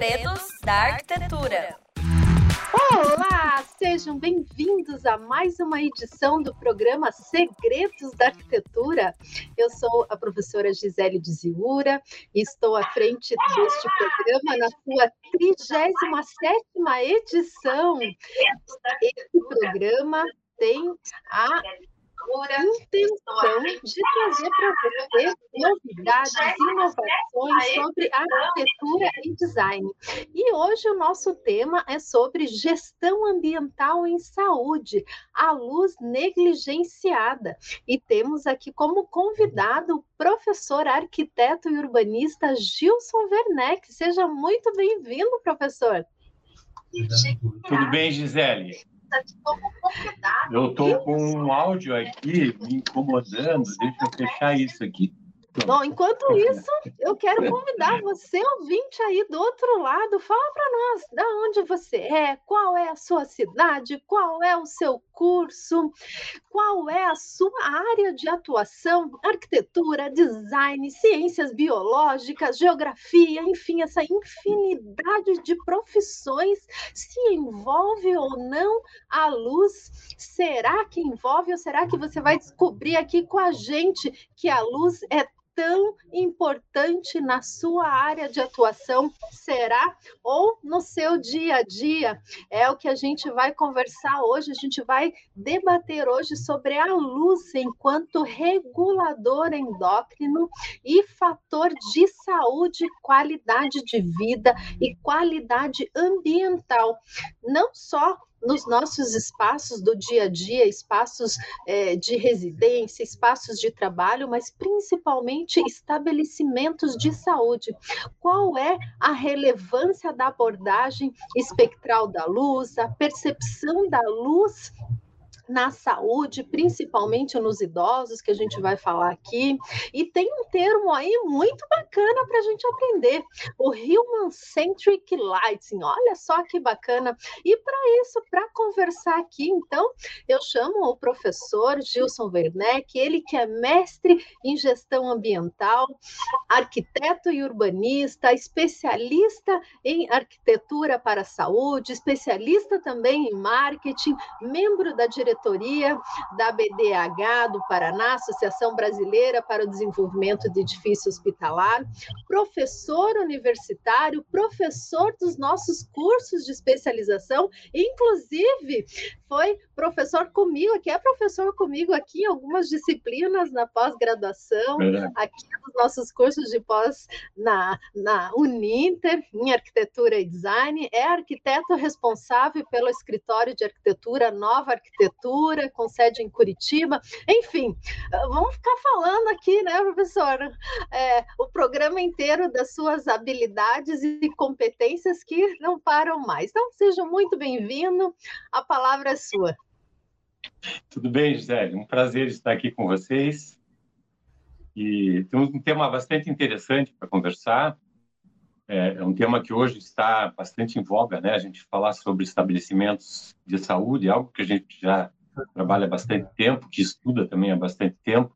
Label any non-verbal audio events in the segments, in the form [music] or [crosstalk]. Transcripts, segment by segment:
Segredos da Arquitetura. Olá, sejam bem-vindos a mais uma edição do programa Segredos da Arquitetura. Eu sou a professora Gisele de Ziura e estou à frente deste programa na sua 37ª edição. Esse programa tem a intenção de trazer para você novidades, inovações sobre arquitetura e design. E hoje o nosso tema é sobre gestão ambiental em saúde, a luz negligenciada. E temos aqui como convidado o professor arquiteto e urbanista Gilson Werneck. Seja muito bem-vindo, professor. Tudo bem, Gisele? Eu estou com um áudio aqui me incomodando. Deixa eu fechar isso aqui. Bom, enquanto isso, eu quero convidar você, ouvinte aí do outro lado, fala para nós da onde você é, qual é a sua cidade, qual é o seu curso, qual é a sua área de atuação, arquitetura, design, ciências biológicas, geografia, enfim, essa infinidade de profissões se envolve ou não a luz? Será que envolve ou será que você vai descobrir aqui com a gente que a luz é tão importante na sua área de atuação será ou no seu dia a dia? É o que a gente vai conversar hoje, a gente vai debater hoje sobre a luz enquanto regulador endócrino e fator de saúde, qualidade de vida e qualidade ambiental. Não só nos nossos espaços do dia a dia, espaços é, de residência, espaços de trabalho, mas principalmente estabelecimentos de saúde. Qual é a relevância da abordagem espectral da luz, a percepção da luz na saúde, principalmente nos idosos, que a gente vai falar aqui. E tem um termo aí muito bacana para a gente aprender: o Human Centric Lighting. Olha só que bacana. E para isso, para conversar aqui, então, eu chamo o professor Gilson Werneck, ele que é mestre em gestão ambiental, arquiteto e urbanista, especialista em arquitetura para a saúde, especialista também em marketing, membro da diretoria diretoria da BDH do Paraná, Associação Brasileira para o Desenvolvimento de Edifício Hospitalar, professor universitário, professor dos nossos cursos de especialização, inclusive foi professor comigo, que é professor comigo aqui em algumas disciplinas na pós-graduação, aqui nos nossos cursos de pós na, na Uninter, em arquitetura e design, é arquiteto responsável pelo escritório de arquitetura Nova Arquitetura com sede em Curitiba. Enfim, vamos ficar falando aqui, né, professora, é, o programa inteiro das suas habilidades e competências que não param mais. Então, seja muito bem-vindo, a palavra é sua. Tudo bem, Gisele? Um prazer estar aqui com vocês. E temos um tema bastante interessante para conversar. É, é um tema que hoje está bastante em voga, né? A gente falar sobre estabelecimentos de saúde, algo que a gente já trabalha há bastante tempo, que estuda também há bastante tempo,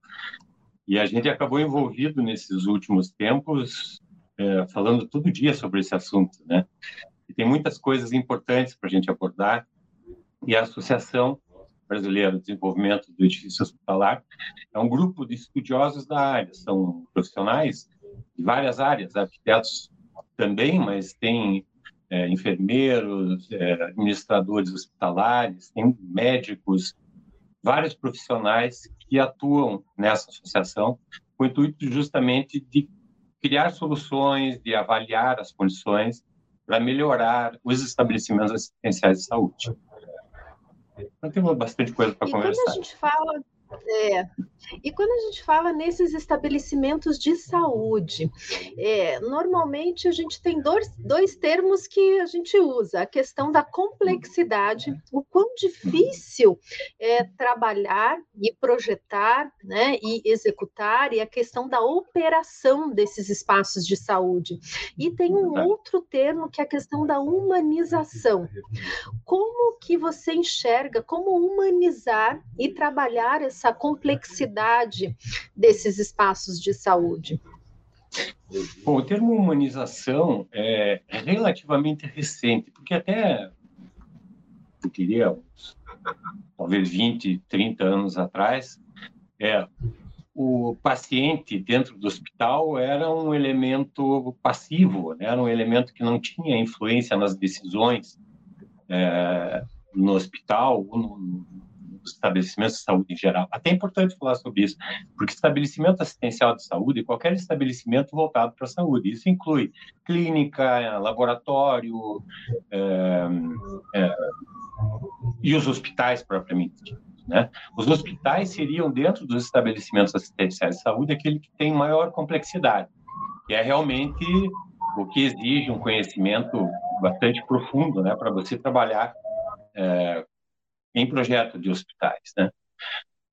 e a gente acabou envolvido nesses últimos tempos, é, falando todo dia sobre esse assunto, né? E tem muitas coisas importantes para a gente abordar, e a Associação Brasileira de Desenvolvimento do Edifício Hospitalar é um grupo de estudiosos da área, são profissionais de várias áreas, arquitetos também, mas tem é, enfermeiros, é, administradores hospitalares, tem médicos, vários profissionais que atuam nessa associação com o intuito justamente de criar soluções, de avaliar as condições para melhorar os estabelecimentos assistenciais de saúde. Então, temos bastante coisa para conversar. Quando a gente fala é. E quando a gente fala nesses estabelecimentos de saúde, é, normalmente a gente tem dois, dois termos que a gente usa: a questão da complexidade, o quão difícil é trabalhar e projetar, né, e executar, e a questão da operação desses espaços de saúde. E tem um outro termo que é a questão da humanização. Como que você enxerga, como humanizar e trabalhar essa complexidade desses espaços de saúde? Bom, o termo humanização é relativamente recente, porque até, eu diria, talvez 20, 30 anos atrás, é, o paciente dentro do hospital era um elemento passivo, né? era um elemento que não tinha influência nas decisões é, no hospital ou no, dos estabelecimentos de saúde em geral. Até é importante falar sobre isso, porque estabelecimento assistencial de saúde é qualquer estabelecimento voltado para a saúde. Isso inclui clínica, laboratório é, é, e os hospitais propriamente. Né? Os hospitais seriam, dentro dos estabelecimentos assistenciais de saúde, aquele que tem maior complexidade, que é realmente o que exige um conhecimento bastante profundo né, para você trabalhar é, em projeto de hospitais. Né?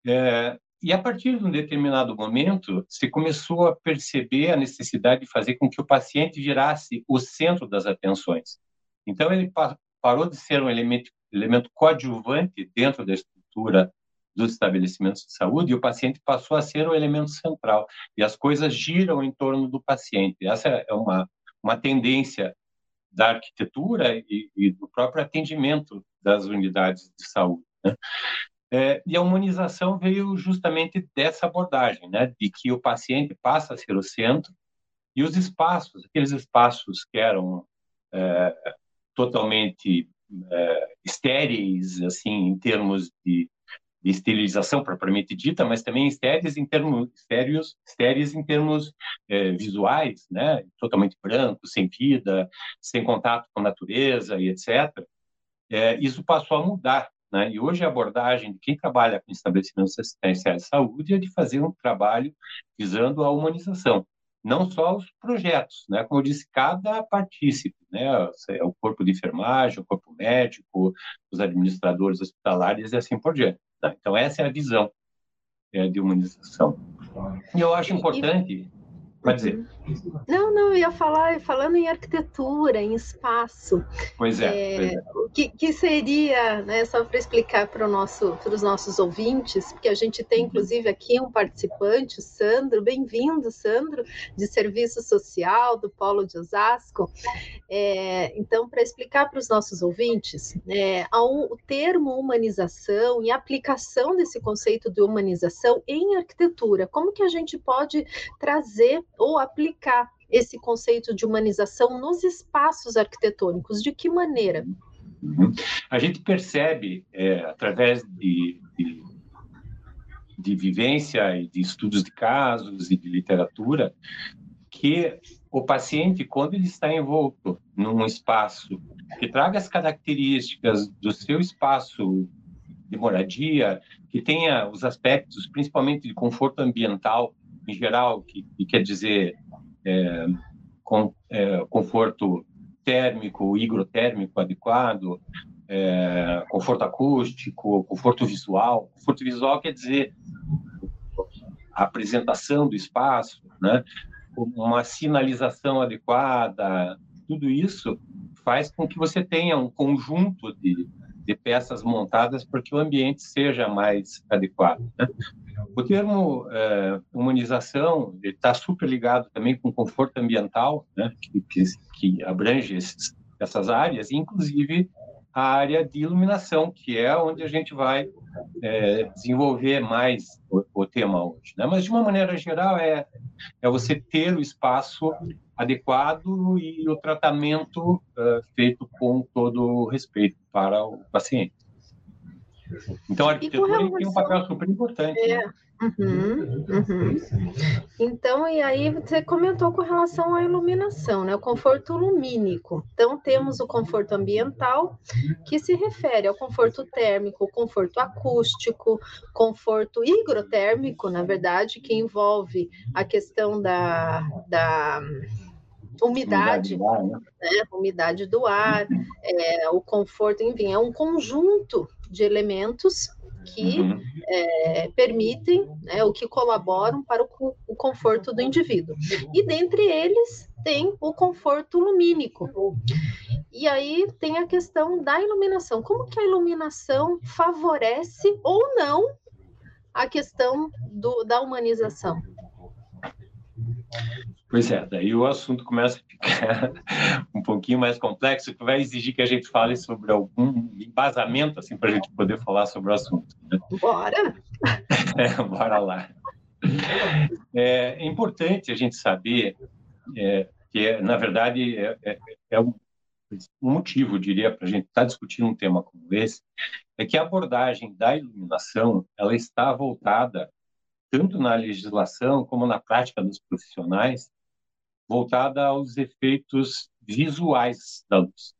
É, e a partir de um determinado momento, se começou a perceber a necessidade de fazer com que o paciente virasse o centro das atenções. Então, ele parou de ser um elemento, elemento coadjuvante dentro da estrutura dos estabelecimentos de saúde e o paciente passou a ser o elemento central. E as coisas giram em torno do paciente. Essa é uma, uma tendência da arquitetura e, e do próprio atendimento das unidades de saúde. Né? É, e a humanização veio justamente dessa abordagem, né, de que o paciente passa a ser o centro e os espaços, aqueles espaços que eram é, totalmente é, estéreis, assim, em termos de, de, esterilização propriamente dita, mas também estéreis em termos estéreos, estéreis em termos é, visuais, né, totalmente branco, sem vida, sem contato com a natureza e etc é, isso passou a mudar. Né? E hoje a abordagem de quem trabalha com estabelecimentos assistenciais de saúde é de fazer um trabalho visando a humanização, não só os projetos, né? como eu disse, cada partícipe, né? O corpo de enfermagem, o corpo médico, os administradores hospitalares e assim por diante. Tá? Então essa é a visão é, de humanização. E eu acho importante Pode dizer. Não, não, eu ia falar, falando em arquitetura, em espaço. Pois é. é, é. O que, que, seria, né, só para explicar para, nosso, os nossos ouvintes, porque a gente tem, inclusive, aqui um participante, o Sandro, bem-vindo, Sandro, de Serviço Social do Polo de Osasco. É, então, para explicar para os nossos ouvintes, é, o termo humanização e a aplicação desse conceito de humanização em arquitetura, como que a gente pode trazer ou aplicar esse conceito de humanização nos espaços arquitetônicos? De que maneira? Uhum. A gente percebe, é, através de, de, de, vivência e de estudos de casos e de literatura, que o paciente, quando ele está envolto num espaço que traga as características do seu espaço de moradia, que tenha os aspectos, principalmente de conforto ambiental, em geral, que, que quer dizer é, com, é, conforto térmico, higrotérmico adequado, é, conforto acústico, conforto visual. Conforto visual quer dizer a apresentação do espaço, né? uma sinalização adequada, tudo isso faz com que você tenha um conjunto de, de peças montadas para que o ambiente seja mais adequado. Né? O termo é, humanização está super ligado também com conforto ambiental, né, que, que, que abrange esses, essas áreas, inclusive a área de iluminação, que é onde a gente vai é, desenvolver mais o, o, tema hoje. Né? Mas, de uma maneira geral, é, é você ter o espaço adequado e o tratamento uh, feito com todo respeito para o paciente. Então, a arquitetura relação... tem um papel super importante. É. Né? Uhum, uhum. Então, e aí você comentou com relação à iluminação, né? O conforto lumínico. Então, temos o conforto ambiental, que se refere ao conforto térmico, conforto acústico, conforto higrotérmico, na verdade, que envolve a questão da, da umidade, umidade do ar, né? né? umidade do ar é, o conforto, enfim, é um conjunto de elementos que uhum. é, permitem, né, o que colaboram para o, o, conforto do indivíduo. E dentre eles tem o conforto lumínico. E aí tem a questão da iluminação. Como que a iluminação favorece ou não a questão do, da humanização? Pois é, daí o assunto começa a ficar [laughs] um pouquinho mais complexo, que vai exigir que a gente fale sobre algum embasamento, assim, para a gente poder falar sobre o assunto. Né? Bora! [laughs] É, bora lá. É, é, importante a gente saber é, que, na verdade, é, é, é um motivo, diria, para a gente estar tá discutindo um tema como esse, é que a abordagem da iluminação ela está voltada tanto na legislação como na prática dos profissionais voltada aos efeitos visuais da luz.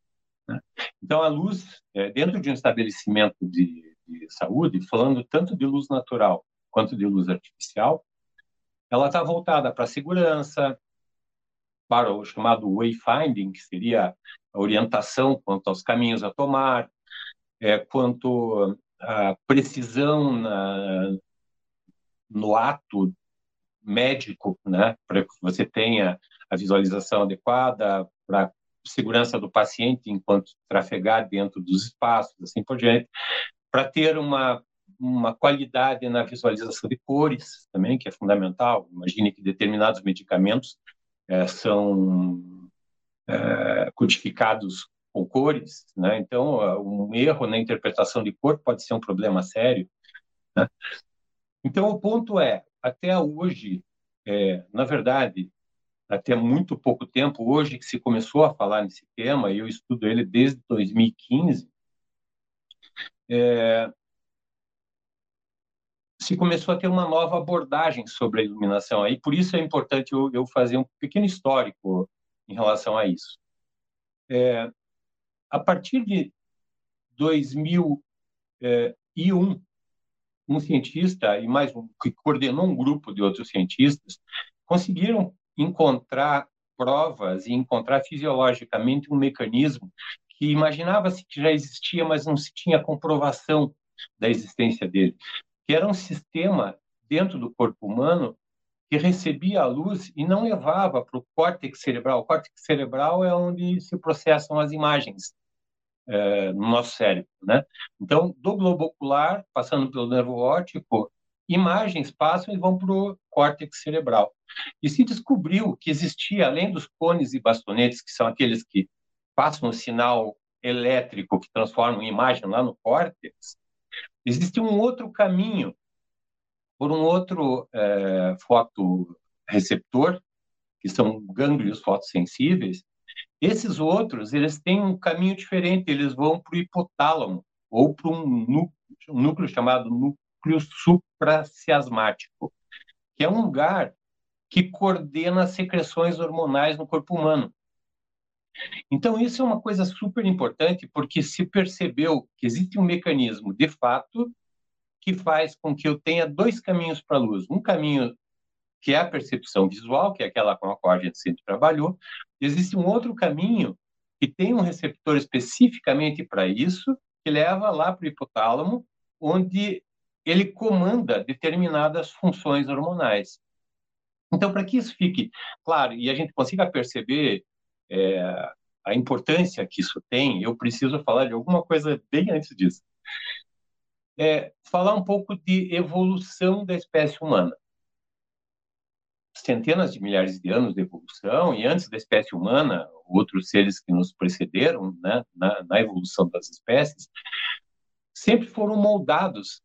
Né? Então, a luz, é, dentro de um estabelecimento de, de, saúde, falando tanto de luz natural quanto de luz artificial, ela está voltada para a segurança, para o chamado wayfinding, que seria a orientação quanto aos caminhos a tomar, é, quanto à precisão na, no ato médico, né, para que você tenha a visualização adequada, para segurança do paciente enquanto trafegar dentro dos espaços, assim por diante, para ter uma uma qualidade na visualização de cores também, que é fundamental. Imagine que determinados medicamentos é, são é, codificados com cores, né? Então, um erro na interpretação de cor pode ser um problema sério. Né? Então, o ponto é, até hoje, é, na verdade, até muito pouco tempo, hoje que se começou a falar nesse tema, e eu estudo ele desde 2015, é, se começou a ter uma nova abordagem sobre a iluminação. Aí, por isso é importante eu, eu fazer um pequeno histórico em relação a isso. É, a partir de 2001, é, um cientista e mais um que coordenou um grupo de outros cientistas conseguiram encontrar provas e encontrar fisiologicamente um mecanismo que imaginava-se que já existia, mas não se tinha comprovação da existência dele, que era um sistema dentro do corpo humano que recebia a luz e não levava para o córtex cerebral. O córtex cerebral é onde se processam as imagens é, no nosso cérebro, né? Então, do globo ocular, passando pelo nervo óptico, imagens passam e vão para o córtex cerebral. E se descobriu que existia, além dos cones e bastonetes, que são aqueles que passam o sinal elétrico que transformam em imagem lá no córtex, existe um outro caminho por um outro é, fotoreceptor, que são gânglios fotossensíveis. Esses outros, eles têm um caminho diferente, eles vão para o hipotálamo, ou para um núcleo, um núcleo chamado núcleo supraciasmático, que é um lugar que coordena as secreções hormonais no corpo humano. Então, isso é uma coisa super importante, porque se percebeu que existe um mecanismo, de fato, que faz com que eu tenha dois caminhos para a luz. Um caminho que é a percepção visual, que é aquela com a qual a gente sempre trabalhou. Existe um outro caminho que tem um receptor especificamente para isso, que leva lá para o hipotálamo, onde ele comanda determinadas funções hormonais. Então, para que isso fique claro e a gente consiga perceber é, a importância que isso tem, eu preciso falar de alguma coisa bem antes disso. É, falar um pouco de evolução da espécie humana. Centenas de milhares de anos de evolução, e antes da espécie humana, outros seres que nos precederam né, na, na evolução das espécies, sempre foram moldados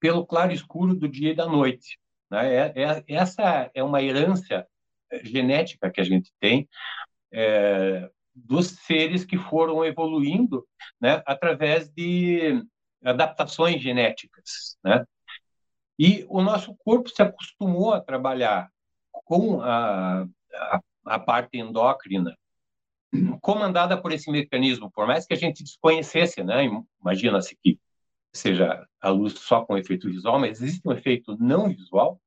pelo claro escuro do dia e da noite. Né? É, é, essa é uma herança eh, genética que a gente tem é, dos seres que foram evoluindo né, através de adaptações genéticas. Né? E o nosso corpo se acostumou a trabalhar com a, a, a parte endócrina comandada por esse mecanismo, por mais que a gente desconhecesse, né? Imagina-se que seja a luz só com efeito visual, mas existe um efeito não visual,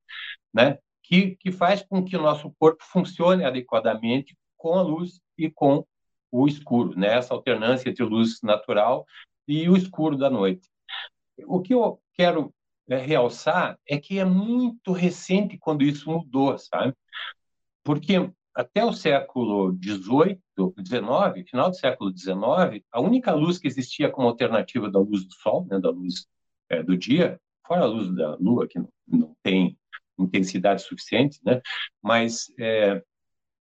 né, que, que faz com que o nosso corpo funcione adequadamente com a luz e com o escuro, né, essa alternância entre luz natural e o escuro da noite. O que eu quero é, realçar é que é muito recente quando isso mudou, sabe? Porque até o século XVIII, XIX, final do século XIX, a única luz que existia como alternativa da luz do Sol, né, da luz é, do dia, fora a luz da Lua, que não, não tem intensidade suficiente, né? Mas é,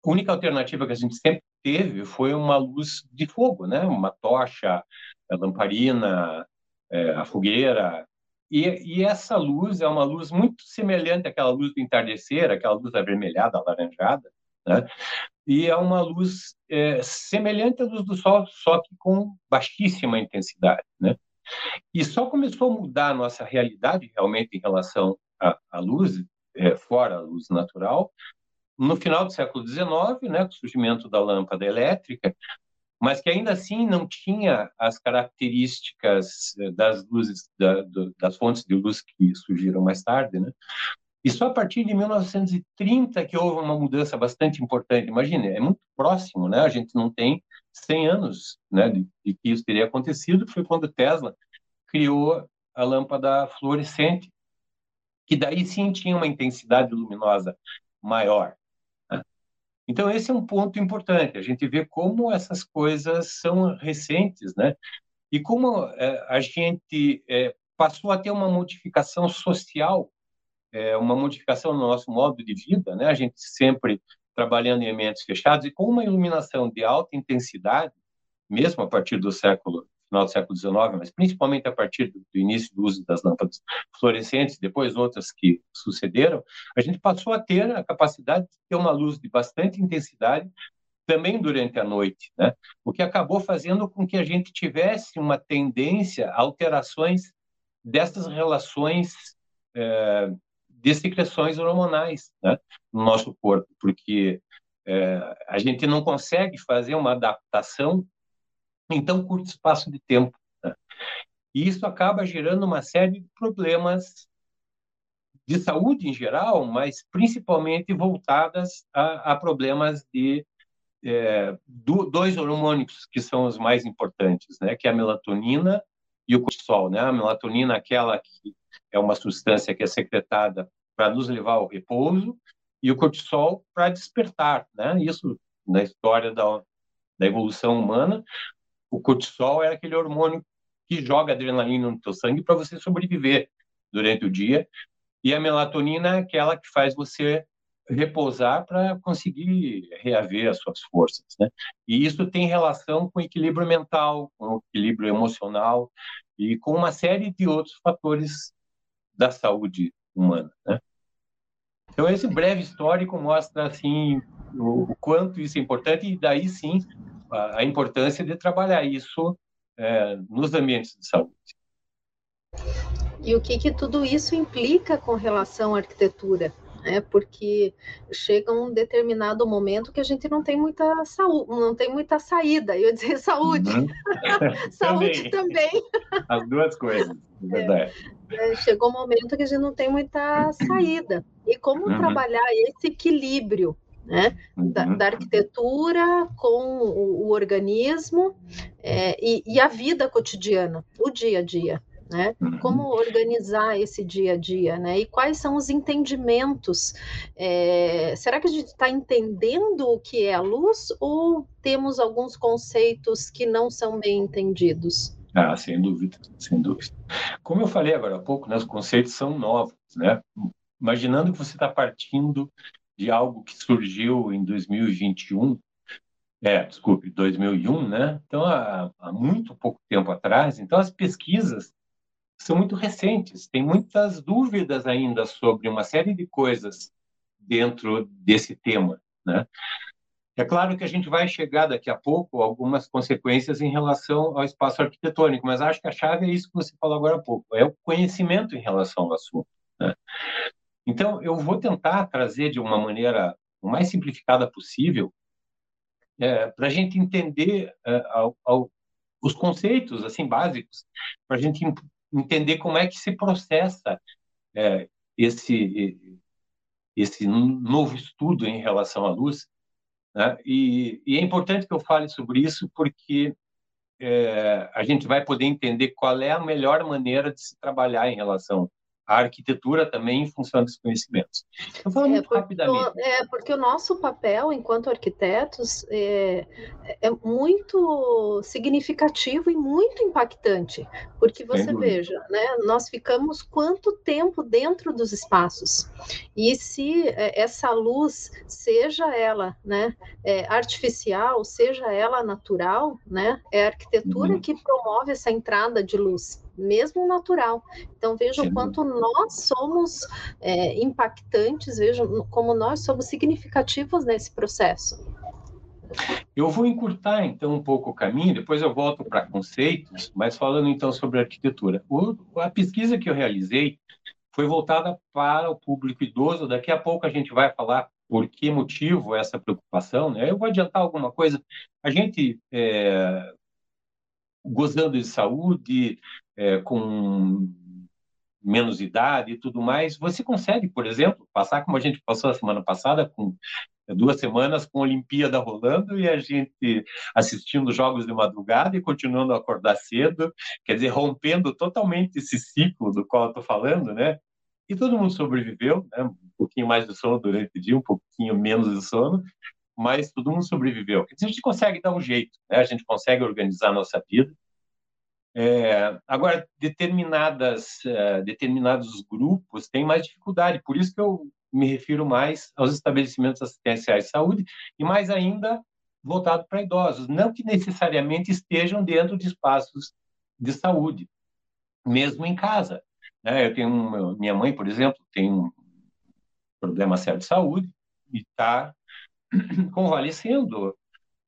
a única alternativa que a gente sempre teve foi uma luz de fogo, né? Uma tocha, a lamparina, é, a fogueira. E, e, essa luz é uma luz muito semelhante àquela luz do entardecer, aquela luz avermelhada, alaranjada, né? E é uma luz é, semelhante à luz do sol, só que com baixíssima intensidade, né? E só começou a mudar a nossa realidade realmente em relação à, à luz, é, fora a luz natural, no final do século XIX, né, com o surgimento da lâmpada elétrica, mas que ainda assim não tinha as características eh, das luzes da, do, das fontes de luz que surgiram mais tarde, né? E só a partir de 1930 que houve uma mudança bastante importante. Imagine, é muito próximo, né? A gente não tem 100 anos, né, de, de que isso teria acontecido. Foi quando Tesla criou a lâmpada fluorescente, que daí sim tinha uma intensidade luminosa maior. Então, esse é um ponto importante, a gente vê como essas coisas são recentes, né? E como é, a gente é, passou a ter uma modificação social, é, uma modificação no nosso modo de vida, né? A gente sempre trabalhando em ambientes fechados e com uma iluminação de alta intensidade, mesmo a partir do século final do século XIX, mas principalmente a partir do, início do uso das lâmpadas fluorescentes, depois outras que sucederam, a gente passou a ter a capacidade de ter uma luz de bastante intensidade também durante a noite, né? O que acabou fazendo com que a gente tivesse uma tendência a alterações dessas relações é, de secreções hormonais né, no nosso corpo, porque é, a gente não consegue fazer uma adaptação em tão curto espaço de tempo. Né? E isso acaba gerando uma série de problemas de saúde em geral, mas principalmente voltadas a, a problemas de é, do, dois hormônios que são os mais importantes, né? Que é a melatonina e o cortisol, né? A melatonina, aquela que é uma substância que é secretada para nos levar ao repouso, e o cortisol para despertar, né? Isso na história da, da evolução humana, o cortisol é aquele hormônio que joga adrenalina no teu sangue para você sobreviver durante o dia. E a melatonina é aquela que faz você repousar para conseguir reaver as suas forças, né? E isso tem relação com equilíbrio mental, com equilíbrio emocional e com uma série de outros fatores da saúde humana, né? Então esse breve histórico mostra assim o, quanto isso é importante e daí sim a, importância de trabalhar isso é, nos ambientes de saúde. E o que, que tudo isso implica com relação à arquitetura? É porque chega um determinado momento que a gente não tem muita saúde, não tem muita saída. Eu ia dizer [laughs] saúde, uhum. [laughs] saúde também. também. As duas coisas, verdade. É, é, chegou um momento que a gente não tem muita saída. E como uhum. trabalhar esse equilíbrio né? Da, uhum. da, arquitetura com o, o organismo é, e, e, a vida cotidiana, o dia a dia. Né? Uhum. Como organizar esse dia a dia, né? E quais são os entendimentos? É, será que a gente está entendendo o que é a luz ou temos alguns conceitos que não são bem entendidos? Ah, sem dúvida, sem dúvida. Como eu falei agora há pouco, né, os conceitos são novos, né? Imaginando que você está partindo de algo que surgiu em 2021, é, desculpe, 2001, né? Então, há, há muito pouco tempo atrás. Então, as pesquisas são muito recentes, tem muitas dúvidas ainda sobre uma série de coisas dentro desse tema, né? É claro que a gente vai chegar daqui a pouco algumas consequências em relação ao espaço arquitetônico, mas acho que a chave é isso que você falou agora há pouco, é o conhecimento em relação ao assunto. Né? Então, eu vou tentar trazer de uma maneira o mais simplificada possível é, para a gente entender é, ao, ao, os conceitos assim básicos, para a gente entender como é que se processa é, esse esse novo estudo em relação à luz. Né? E, e, é importante que eu fale sobre isso porque é, a gente vai poder entender qual é a melhor maneira de se trabalhar em relação a arquitetura também em função dos conhecimentos. Então, falando é, muito rapidamente. É, porque o nosso papel enquanto arquitetos é, é muito significativo e muito impactante, porque você veja, né, nós ficamos quanto tempo dentro dos espaços, e se é, essa luz, seja ela né, é, artificial, seja ela natural, né, é a arquitetura uhum. que promove essa entrada de luz mesmo natural. Então, vejam quanto nós somos é, impactantes, vejam como nós somos significativos nesse processo. Eu vou encurtar então um pouco o caminho, depois eu volto para conceitos, mas falando então sobre arquitetura. O, a pesquisa que eu realizei foi voltada para o público idoso. Daqui a pouco a gente vai falar por que motivo essa preocupação. Né? Eu vou adiantar alguma coisa. A gente, é, gozando de saúde, é, com menos idade e tudo mais, você consegue, por exemplo, passar como a gente passou a semana passada, com duas semanas com a Olimpíada rolando e a gente assistindo jogos de madrugada e continuando a acordar cedo, quer dizer, rompendo totalmente esse ciclo do qual eu estou falando, né? E todo mundo sobreviveu, né? um pouquinho mais de sono durante o dia, um pouquinho menos de sono, mas todo mundo sobreviveu. Quer dizer, a gente consegue dar um jeito, né? a gente consegue organizar a nossa vida, é, agora, determinadas, uh, determinados grupos têm mais dificuldade, por isso que eu me refiro mais aos estabelecimentos assistenciais de saúde e mais ainda voltado para idosos, não que necessariamente estejam dentro de espaços de saúde, mesmo em casa. Né? Eu tenho um, minha mãe, por exemplo, tem um problema sério de saúde e está [clears throat] convalescendo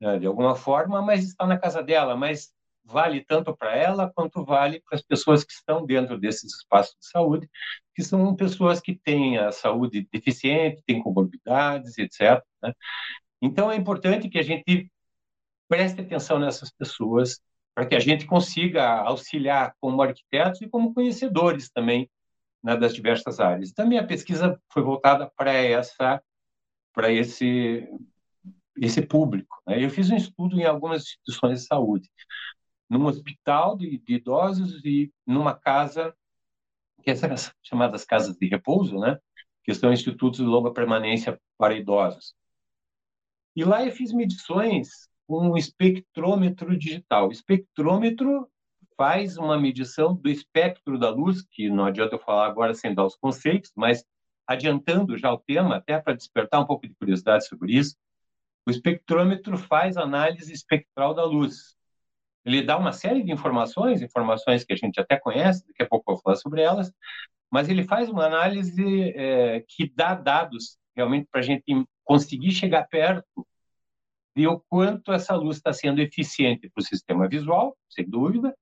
né, de alguma forma, mas está na casa dela, mas vale tanto para ela quanto vale para as pessoas que estão dentro desses espaços de saúde, que são pessoas que têm a saúde deficiente, têm comorbidades, etc. Né? Então é importante que a gente preste atenção nessas pessoas para que a gente consiga auxiliar como arquitetos e como conhecedores também né, das diversas áreas. Também a pesquisa foi voltada para essa, para esse esse público. Né? Eu fiz um estudo em algumas instituições de saúde num hospital de, de idosos e numa casa, que é chamadas casas de repouso, né? que são institutos de longa permanência para idosos. E lá eu fiz medições com um espectrômetro digital. O espectrômetro faz uma medição do espectro da luz, que não adianta eu falar agora sem dar os conceitos, mas adiantando já o tema, até para despertar um pouco de curiosidade sobre isso, o espectrômetro faz análise espectral da luz. Ele dá uma série de informações, informações que a gente até conhece, daqui a pouco eu vou falar sobre elas, mas ele faz uma análise é, que dá dados realmente para a gente conseguir chegar perto de o quanto essa luz está sendo eficiente para o sistema visual, sem dúvida,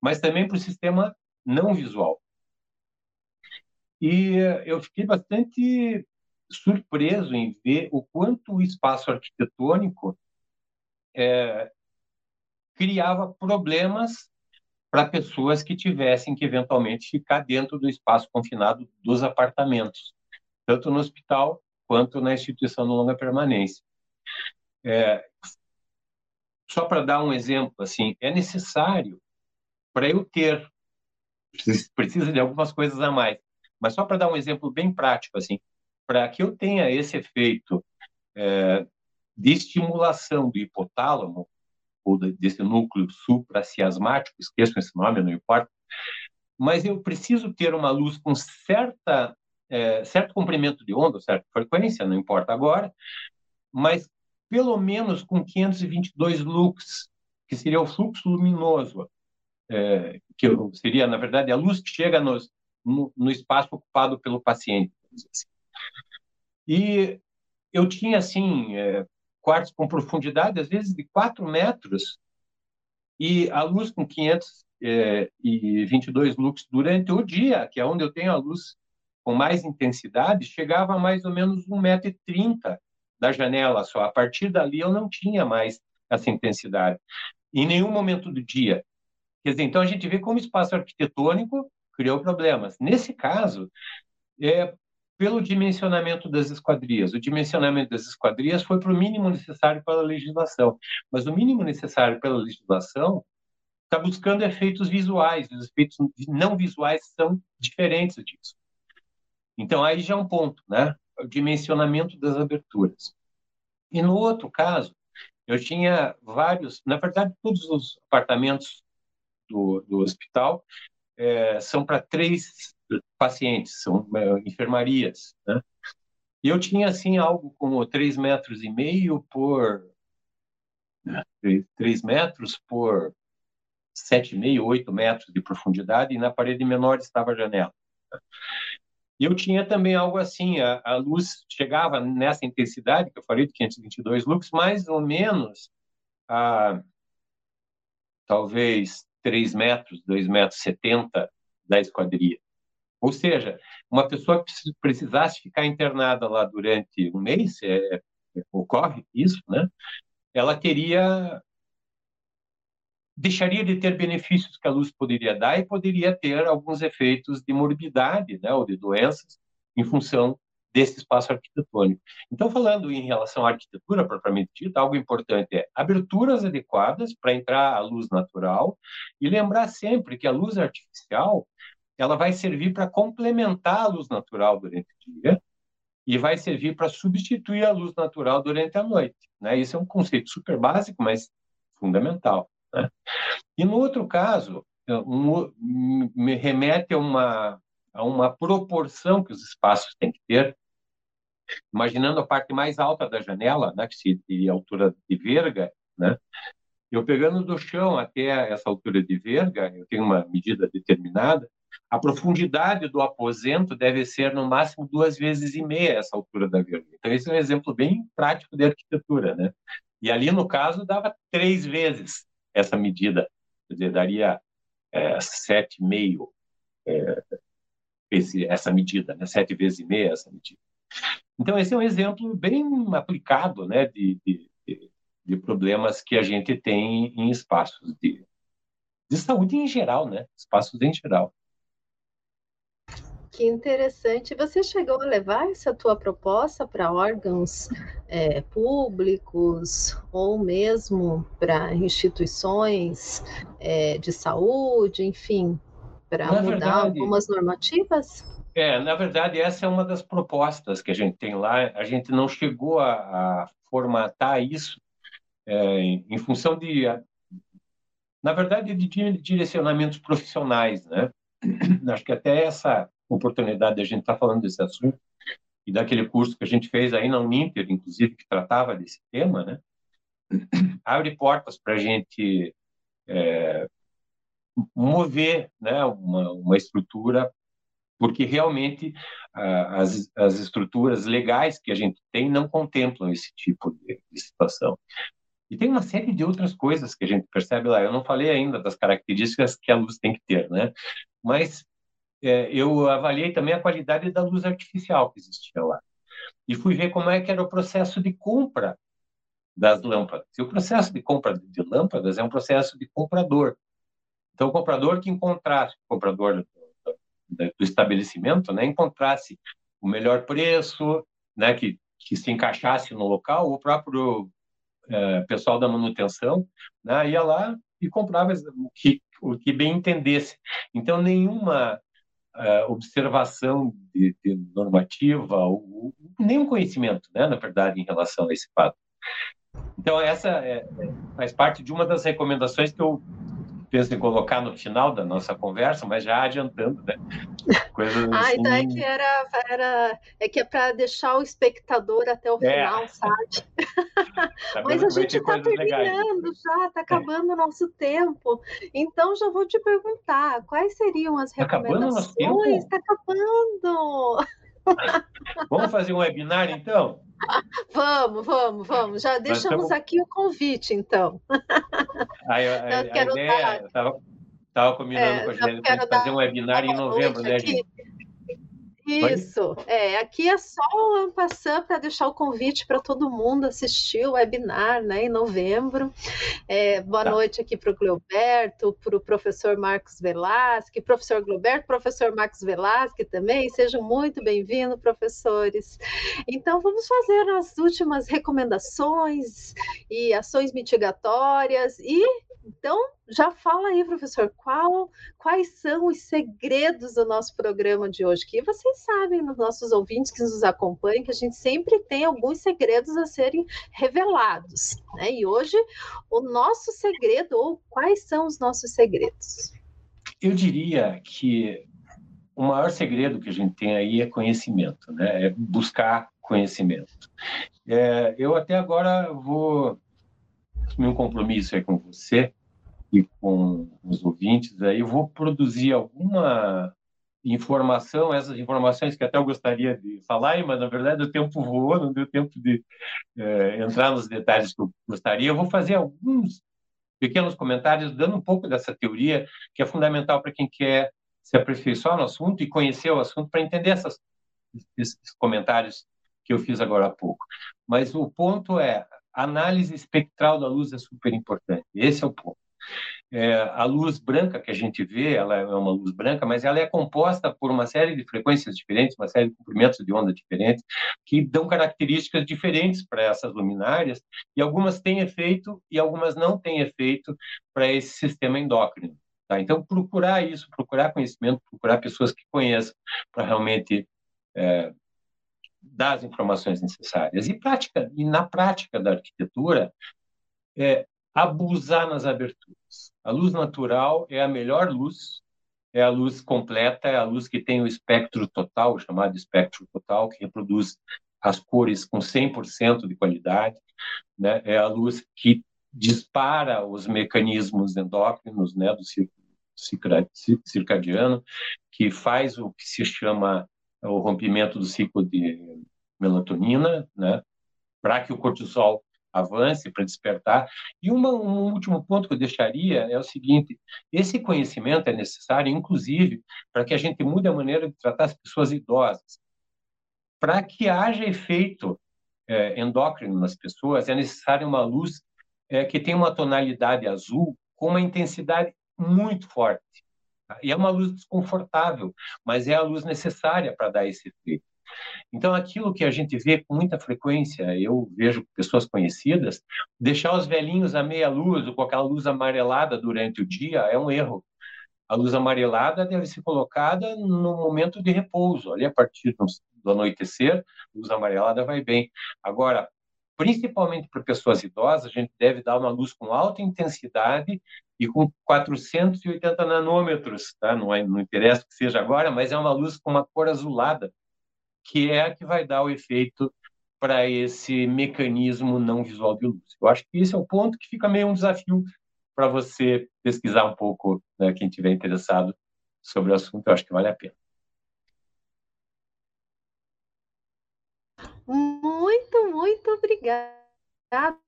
mas também para o sistema não visual. E eu fiquei bastante surpreso em ver o quanto o espaço arquitetônico é, criava problemas para pessoas que tivessem que eventualmente ficar dentro do espaço confinado dos apartamentos, tanto no hospital quanto na instituição de longa permanência. É, só para dar um exemplo, assim, é necessário para eu ter precisa de algumas coisas a mais, mas só para dar um exemplo bem prático, assim, para que eu tenha esse efeito é, de estimulação do hipotálamo, ou desse núcleo supraciasmático, esqueçam esse nome, não importa, mas eu preciso ter uma luz com certa, é, certo comprimento de onda, certa frequência, não importa agora, mas pelo menos com 522 lux, que seria o fluxo luminoso, é, que seria, na verdade, a luz que chega nos, no, espaço ocupado pelo paciente. E eu tinha, assim, é, quartos com profundidade, às vezes, de 4 metros, e a luz com 522 é, lux durante o dia, que é onde eu tenho a luz com mais intensidade, chegava a mais ou menos 1,30m da janela só. A partir dali eu não tinha mais essa intensidade, em nenhum momento do dia. Quer dizer, então a gente vê como o espaço arquitetônico criou problemas. Nesse caso, é, pelo dimensionamento das esquadrias. O dimensionamento das esquadrias foi para o mínimo necessário pela legislação, mas o mínimo necessário pela legislação está buscando efeitos visuais, os efeitos não visuais são diferentes disso. Então, aí já é um ponto, né? O dimensionamento das aberturas. E no outro caso, eu tinha vários, na verdade, todos os apartamentos do, do hospital é, são para três pacientes, são é, enfermarias, né? E eu tinha, assim, algo como três metros e meio por... Né, três metros por sete meio, oito metros de profundidade, e na parede menor estava a janela. E eu tinha também algo assim, a, a, luz chegava nessa intensidade, que eu falei, de 522 lux, mais ou menos a talvez 3 metros, 2 metros 70 da esquadria. Ou seja, uma pessoa que precisasse ficar internada lá durante um mês, é, é, ocorre isso, né? Ela teria deixaria de ter benefícios que a luz poderia dar e poderia ter alguns efeitos de morbidade, né, ou de doenças, em função desse espaço arquitetônico. Então, falando em relação à arquitetura propriamente dita, algo importante é aberturas adequadas para entrar a luz natural e lembrar sempre que a luz artificial ela vai servir para complementar a luz natural durante o dia e vai servir para substituir a luz natural durante a noite. Né? Isso é um conceito super básico, mas fundamental. Né? E no outro caso, me remete a uma, a uma proporção que os espaços têm que ter, imaginando a parte mais alta da janela, né, que se de altura de verga, né, eu pegando do chão até essa altura de verga, eu tenho uma medida determinada, a profundidade do aposento deve ser no máximo duas vezes e meia essa altura da verga. Então esse é um exemplo bem prático de arquitetura, né? E ali no caso dava três vezes essa medida, quer dizer, daria é, 7,5 é, esse, essa medida, né? sete vezes e meia essa medida. Então, esse é um exemplo bem aplicado né, de, de, de problemas que a gente tem em espaços de, de saúde em geral, né? espaços em geral. Que interessante. Você chegou a levar essa tua proposta para órgãos é, públicos ou mesmo para instituições é, de saúde, enfim, para mudar verdade, algumas normativas? É, na verdade, essa é uma das propostas que a gente tem lá. A gente não chegou a, a formatar isso é, em função de, na verdade, de direcionamentos profissionais, né? [clears throat] Acho que até essa oportunidade de a gente estar tá falando desse assunto e daquele curso que a gente fez aí na Uninter, inclusive, que tratava desse tema, né? [clears throat] abre portas para a gente é, mover né, uma, uma estrutura, porque realmente as, as estruturas legais que a gente tem não contemplam esse tipo de, de situação. E tem uma série de outras coisas que a gente percebe lá. Eu não falei ainda das características que a luz tem que ter, né? Mas é, eu avaliei também a qualidade da luz artificial que existia lá. E fui ver como é que era o processo de compra das lâmpadas. E o processo de compra de lâmpadas é um processo de comprador. Então, o comprador que encontrasse, o comprador do, estabelecimento, né, encontrasse o melhor preço, né, que, que se encaixasse no local, o próprio é, pessoal da manutenção né, ia lá e comprava o que, o que bem entendesse. Então, nenhuma uh, observação de, de normativa, ou, nenhum conhecimento, né, na verdade, em relação a esse fato. Então, essa é, é, faz parte de uma das recomendações que eu penso em colocar no final da nossa conversa, mas já adiantando, né? Coisas ah, assim... então é que era, era é que é para deixar o espectador até o é. final, sabe? Tá mas a gente está terminando legais. já, está acabando o nosso tempo. Então já vou te perguntar, quais seriam as tá recomendações? Está acabando. [laughs] Vamos fazer um webinar então? Vamos, vamos, vamos. Já deixamos aqui o convite, então. [laughs] A, a, a ideia, estava combinando é, com a gente fazer um webinar em novembro, né, gente? Isso, é, aqui é só o Ampassan para deixar o convite para todo mundo assistir o webinar né, em novembro. É, boa tá. noite aqui para o Gleoberto, para o professor Marcos Velasque, professor Gleoberto, professor Marcos Velasque também, sejam muito bem-vindos, professores. Então, vamos fazer as últimas recomendações e ações mitigatórias e Então, já fala aí, professor, qual, quais são os segredos do nosso programa de hoje? Que vocês sabem, nos nossos ouvintes que nos acompanham, que a gente sempre tem alguns segredos a serem revelados. Né? E hoje, o nosso segredo, ou quais são os nossos segredos? Eu diria que o maior segredo que a gente tem aí é conhecimento, né? é buscar conhecimento. É, eu até agora vou assumir um compromisso aí com você e com os ouvintes, aí eu vou produzir alguma informação, essas informações que até eu gostaria de falar, mas na verdade o tempo voou, não deu tempo de é, entrar nos detalhes que eu gostaria. Eu vou fazer alguns pequenos comentários dando um pouco dessa teoria que é fundamental para quem quer se aperfeiçoar no assunto e conhecer o assunto para entender essas, esses comentários que eu fiz agora há pouco. Mas o ponto é, a análise espectral da luz é super importante. Esse é o ponto. É, a luz branca que a gente vê, ela é uma luz branca, mas ela é composta por uma série de frequências diferentes, uma série de comprimentos de onda diferentes, que dão características diferentes para essas luminárias, e algumas têm efeito e algumas não têm efeito para esse sistema endócrino. Tá? Então, procurar isso, procurar conhecimento, procurar pessoas que conheçam para realmente é, dar as informações necessárias. E prática, e na prática da arquitetura, é abusar nas aberturas. A luz natural é a melhor luz, é a luz completa, é a luz que tem o espectro total, chamado espectro total, que reproduz as cores com 100% de qualidade, né? É a luz que dispara os mecanismos endócrinos, né, do ciclo circadiano, que faz o que se chama o rompimento do ciclo de melatonina, né, para que o cortisol avance, para despertar. E uma, um último ponto que eu deixaria é o seguinte: esse conhecimento é necessário, inclusive, para que a gente mude a maneira de tratar as pessoas idosas. Para que haja efeito é, endócrino nas pessoas, é necessária uma luz é, que tenha uma tonalidade azul com uma intensidade muito forte. E é uma luz desconfortável, mas é a luz necessária para dar esse efeito. Então, aquilo que a gente vê com muita frequência, eu vejo pessoas conhecidas, deixar os velhinhos à meia luz ou com aquela luz amarelada durante o dia é um erro. A luz amarelada deve ser colocada no momento de repouso, ali a partir do anoitecer, a luz amarelada vai bem. Agora, principalmente para pessoas idosas, a gente deve dar uma luz com alta intensidade e com 480 nanômetros, tá? Não, é, não interessa que seja agora, mas é uma luz com uma cor azulada, que é a que vai dar o efeito para esse mecanismo não visual de luz. Eu acho que esse é o ponto que fica meio um desafio para você pesquisar um pouco, né, quem tiver interessado sobre o assunto, eu acho que vale a pena. Muito obrigada.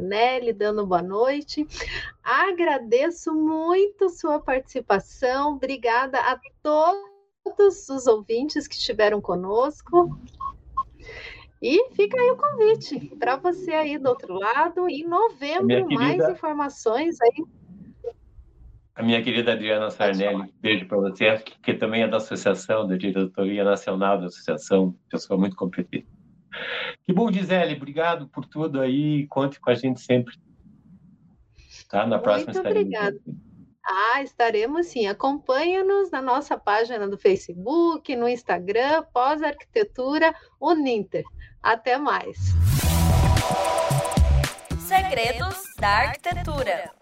Nelly, dando boa noite. Agradeço muito sua participação. Obrigada a todos os ouvintes que estiveram conosco. E fica aí o convite para você aí do outro lado. Em novembro, querida, mais informações aí. A minha querida Adriana Sarnelli, beijo para você, que também é da Associação, da Diretoria Nacional da Associação, pessoa muito competente. Que bom, Gisele, obrigado por tudo aí, conte com a gente sempre. Tá? Na próxima Muito obrigada. Ah, estaremos sim. Acompanhe-nos na nossa página do Facebook, no Instagram, Pós-Arquitetura Uninter. Até mais. Segredos da Arquitetura.